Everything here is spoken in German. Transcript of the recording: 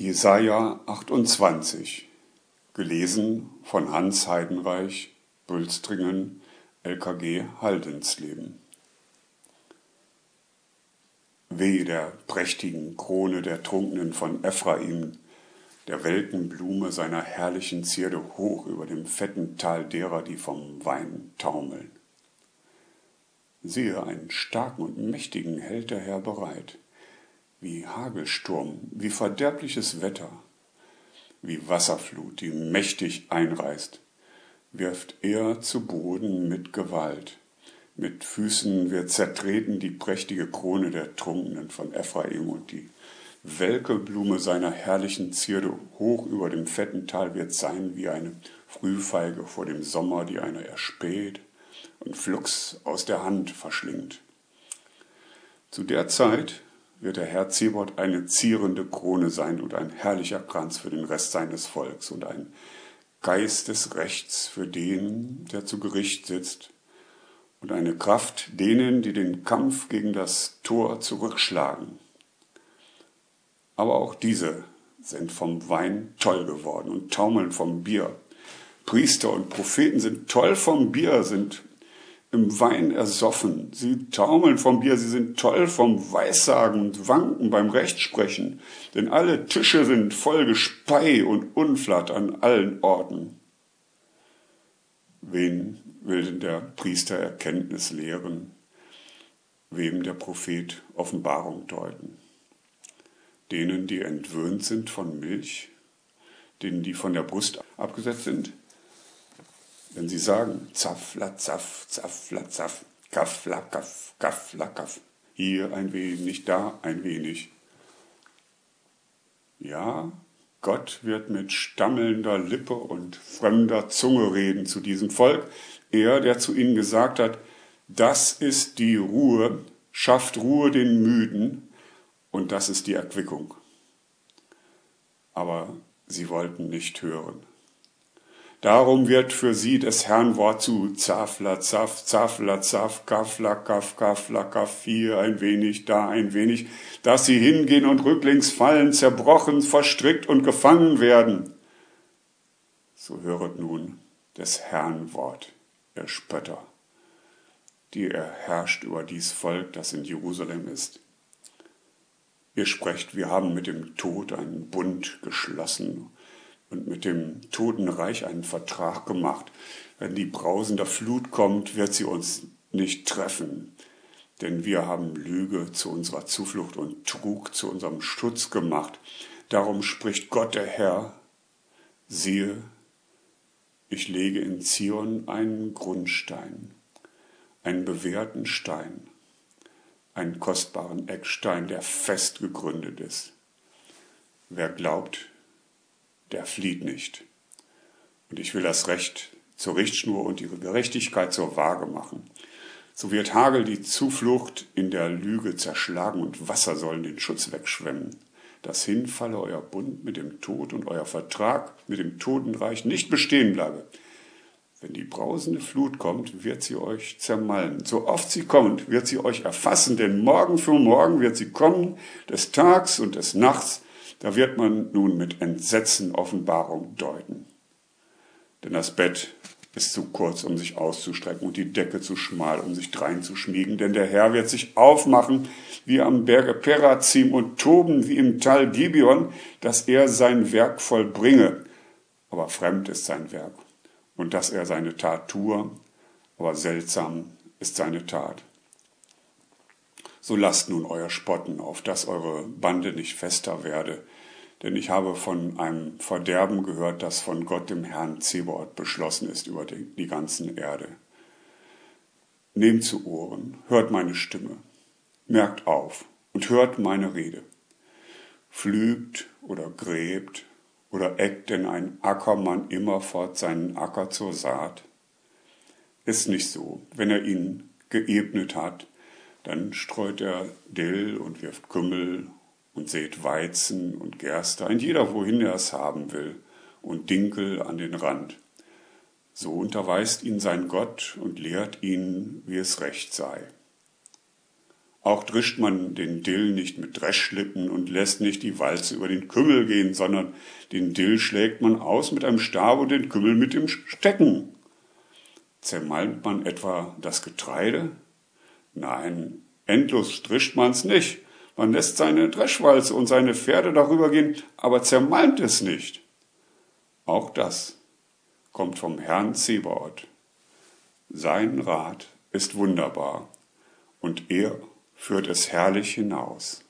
Jesaja 28, gelesen von Hans Heidenreich, Bülstringen, LKG Haldensleben. Weh der prächtigen Krone der Trunkenen von Ephraim, der welken Blume seiner herrlichen Zierde hoch über dem fetten Tal derer, die vom Wein taumeln. Siehe, einen starken und mächtigen hält der Herr bereit wie Hagelsturm, wie verderbliches Wetter, wie Wasserflut, die mächtig einreißt, wirft er zu Boden mit Gewalt. Mit Füßen wird zertreten die prächtige Krone der Trunkenen von Ephraim und die welke Blume seiner herrlichen Zierde hoch über dem fetten Tal wird sein wie eine Frühfeige vor dem Sommer, die einer erspäht und flugs aus der Hand verschlingt. Zu der Zeit wird der Herr Zebot eine zierende Krone sein und ein herrlicher Kranz für den Rest seines Volks und ein Geist des Rechts für den, der zu Gericht sitzt, und eine Kraft denen, die den Kampf gegen das Tor zurückschlagen. Aber auch diese sind vom Wein toll geworden und taumeln vom Bier. Priester und Propheten sind toll vom Bier, sind im Wein ersoffen. Sie taumeln vom Bier, sie sind toll vom Weissagen und Wanken beim Rechtsprechen, denn alle Tische sind voll Gespei und Unflat an allen Orten. Wen will denn der Priester Erkenntnis lehren? Wem der Prophet Offenbarung deuten? Denen, die entwöhnt sind von Milch? Denen, die von der Brust abgesetzt sind? Wenn Sie sagen, Zaffla, Zaff, Zaffla, Zaff, Kaffla, Kaff, Kaffla, Kaff, hier ein wenig, da ein wenig. Ja, Gott wird mit stammelnder Lippe und fremder Zunge reden zu diesem Volk. Er, der zu ihnen gesagt hat, das ist die Ruhe, schafft Ruhe den Müden und das ist die Erquickung. Aber sie wollten nicht hören. Darum wird für sie des Herrn Wort zu Zafla, Zaf, Zafla, Zaf, Kafla, Kaf, Kafla, Kaf, hier ein wenig, da ein wenig, dass sie hingehen und rücklings fallen, zerbrochen, verstrickt und gefangen werden. So höret nun des Herrn Wort, ihr Spötter, die er herrscht über dies Volk, das in Jerusalem ist. Ihr sprecht, wir haben mit dem Tod einen Bund geschlossen und mit dem Totenreich einen Vertrag gemacht. Wenn die brausende Flut kommt, wird sie uns nicht treffen, denn wir haben Lüge zu unserer Zuflucht und Trug zu unserem Schutz gemacht. Darum spricht Gott der Herr, siehe, ich lege in Zion einen Grundstein, einen bewährten Stein, einen kostbaren Eckstein, der fest gegründet ist. Wer glaubt, der flieht nicht. Und ich will das Recht zur Richtschnur und ihre Gerechtigkeit zur Waage machen. So wird Hagel die Zuflucht in der Lüge zerschlagen und Wasser sollen den Schutz wegschwemmen. Dass hinfalle euer Bund mit dem Tod und euer Vertrag mit dem Totenreich nicht bestehen bleibe. Wenn die brausende Flut kommt, wird sie euch zermalmen. So oft sie kommt, wird sie euch erfassen, denn morgen für morgen wird sie kommen, des Tags und des Nachts, da wird man nun mit Entsetzen Offenbarung deuten. Denn das Bett ist zu kurz, um sich auszustrecken und die Decke zu schmal, um sich dreinzuschmiegen. Denn der Herr wird sich aufmachen wie am Berge Perazim und toben wie im Tal Gibeon, dass er sein Werk vollbringe. Aber fremd ist sein Werk und dass er seine Tat tue, aber seltsam ist seine Tat. So lasst nun euer Spotten, auf dass eure Bande nicht fester werde, denn ich habe von einem Verderben gehört, das von Gott dem Herrn Zebaoth beschlossen ist über die, ganzen Erde. Nehmt zu Ohren, hört meine Stimme, merkt auf und hört meine Rede. Pflügt oder gräbt oder eckt denn ein Ackermann immerfort seinen Acker zur Saat? Ist nicht so, wenn er ihn geebnet hat, dann streut er Dill und wirft Kümmel und sät Weizen und Gerste, ein jeder wohin er es haben will, und Dinkel an den Rand. So unterweist ihn sein Gott und lehrt ihn, wie es recht sei. Auch drischt man den Dill nicht mit Dreschschlitten und lässt nicht die Walze über den Kümmel gehen, sondern den Dill schlägt man aus mit einem Stab und den Kümmel mit dem Stecken. Zermalmt man etwa das Getreide? Nein, endlos drischt man's nicht. Man lässt seine Dreschwalze und seine Pferde darüber gehen, aber zermalmt es nicht. Auch das kommt vom Herrn Zebaoth. Sein Rat ist wunderbar und er führt es herrlich hinaus.